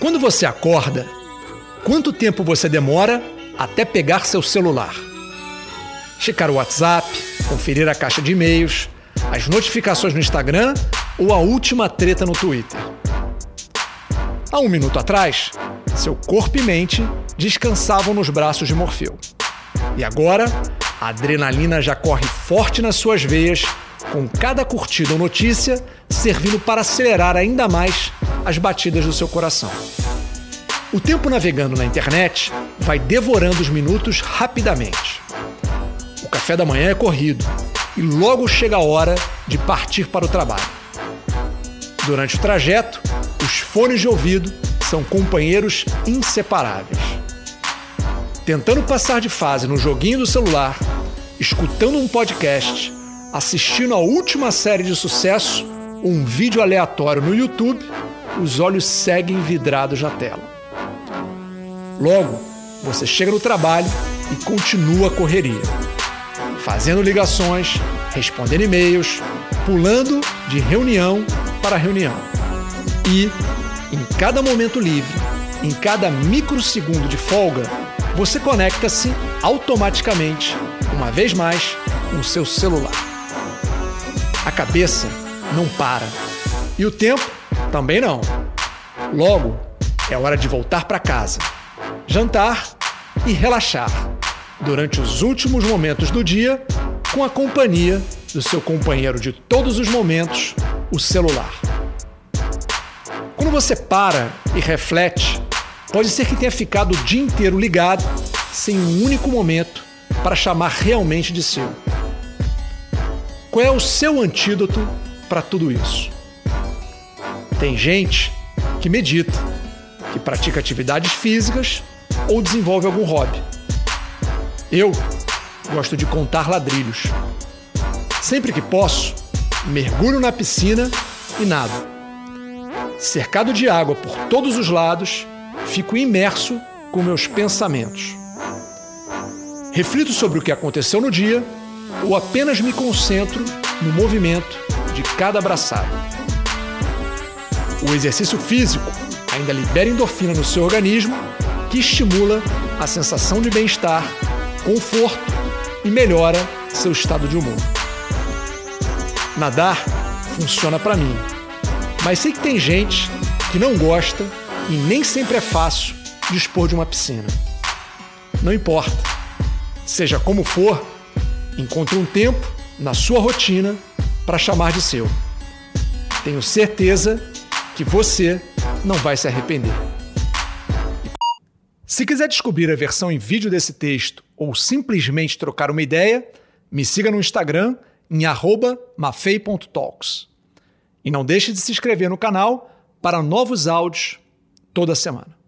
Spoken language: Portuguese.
Quando você acorda, quanto tempo você demora até pegar seu celular? Checar o WhatsApp, conferir a caixa de e-mails, as notificações no Instagram ou a última treta no Twitter? Há um minuto atrás, seu corpo e mente descansavam nos braços de Morfeu. E agora, a adrenalina já corre forte nas suas veias, com cada curtida ou notícia servindo para acelerar ainda mais as batidas do seu coração. O tempo navegando na internet vai devorando os minutos rapidamente. O café da manhã é corrido e logo chega a hora de partir para o trabalho. Durante o trajeto, os fones de ouvido são companheiros inseparáveis. Tentando passar de fase no joguinho do celular, escutando um podcast, assistindo a última série de sucesso ou um vídeo aleatório no YouTube, os olhos seguem vidrados na tela. Logo, você chega no trabalho e continua a correria, fazendo ligações, respondendo e-mails, pulando de reunião para reunião. E, em cada momento livre, em cada microsegundo de folga, você conecta-se automaticamente, uma vez mais, com seu celular. A cabeça não para e o tempo também não. Logo, é hora de voltar para casa, jantar e relaxar durante os últimos momentos do dia com a companhia do seu companheiro de todos os momentos, o celular. Quando você para e reflete, pode ser que tenha ficado o dia inteiro ligado sem um único momento para chamar realmente de seu. Qual é o seu antídoto para tudo isso? Tem gente que medita, que pratica atividades físicas ou desenvolve algum hobby. Eu gosto de contar ladrilhos. Sempre que posso, mergulho na piscina e nado. Cercado de água por todos os lados, fico imerso com meus pensamentos. Reflito sobre o que aconteceu no dia ou apenas me concentro no movimento de cada abraçada. O exercício físico ainda libera endorfina no seu organismo, que estimula a sensação de bem-estar, conforto e melhora seu estado de humor. Nadar funciona para mim, mas sei que tem gente que não gosta e nem sempre é fácil dispor de uma piscina. Não importa. Seja como for, encontre um tempo na sua rotina para chamar de seu. Tenho certeza que você não vai se arrepender. Se quiser descobrir a versão em vídeo desse texto ou simplesmente trocar uma ideia, me siga no Instagram em mafei.talks. E não deixe de se inscrever no canal para novos áudios toda semana.